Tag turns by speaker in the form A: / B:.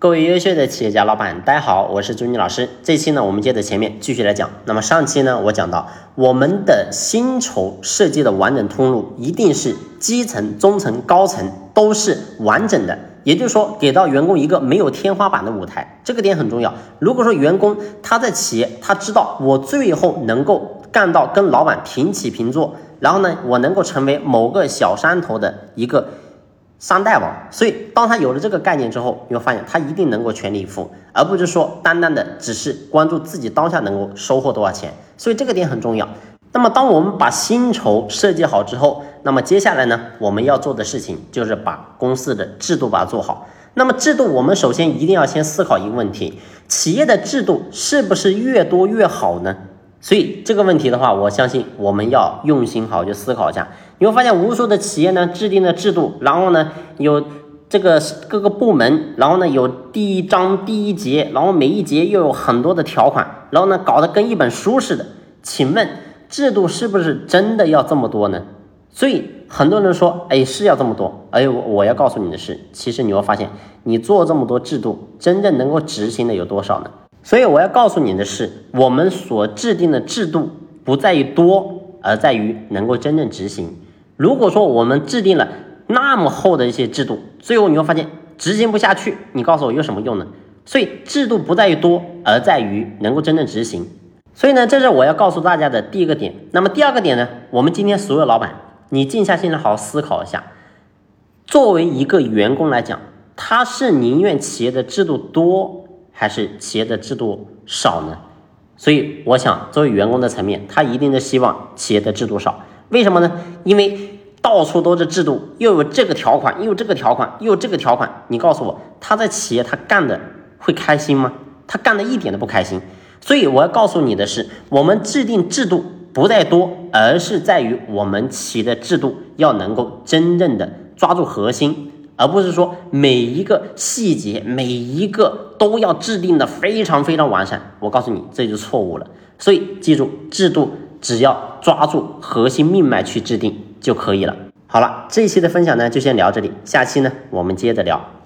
A: 各位优秀的企业家老板，大家好，我是朱妮老师。这期呢，我们接着前面继续来讲。那么上期呢，我讲到我们的薪酬设计的完整通路，一定是基层、中层、高层都是完整的。也就是说，给到员工一个没有天花板的舞台，这个点很重要。如果说员工他在企业，他知道我最后能够干到跟老板平起平坐，然后呢，我能够成为某个小山头的一个。三代王，所以当他有了这个概念之后，你会发现他一定能够全力以赴，而不是说单单的只是关注自己当下能够收获多少钱。所以这个点很重要。那么当我们把薪酬设计好之后，那么接下来呢，我们要做的事情就是把公司的制度把它做好。那么制度，我们首先一定要先思考一个问题：企业的制度是不是越多越好呢？所以这个问题的话，我相信我们要用心好去思考一下。你会发现无数的企业呢制定的制度，然后呢有这个各个部门，然后呢有第一章第一节，然后每一节又有很多的条款，然后呢搞得跟一本书似的。请问制度是不是真的要这么多呢？所以很多人说，哎是要这么多，哎我我要告诉你的是，其实你会发现，你做这么多制度，真正能够执行的有多少呢？所以我要告诉你的是，我们所制定的制度不在于多，而在于能够真正执行。如果说我们制定了那么厚的一些制度，最后你会发现执行不下去，你告诉我有什么用呢？所以制度不在于多，而在于能够真正执行。所以呢，这是我要告诉大家的第一个点。那么第二个点呢，我们今天所有老板，你静下心来好好思考一下，作为一个员工来讲，他是宁愿企业的制度多。还是企业的制度少呢？所以我想，作为员工的层面，他一定是希望企业的制度少。为什么呢？因为到处都是制度，又有这个条款，又有这个条款，又有这个条款。你告诉我，他在企业他干的会开心吗？他干的一点都不开心。所以我要告诉你的是，我们制定制度不在多，而是在于我们企业的制度要能够真正的抓住核心。而不是说每一个细节每一个都要制定的非常非常完善，我告诉你这就错误了。所以记住，制度只要抓住核心命脉去制定就可以了。好了，这一期的分享呢就先聊这里，下期呢我们接着聊。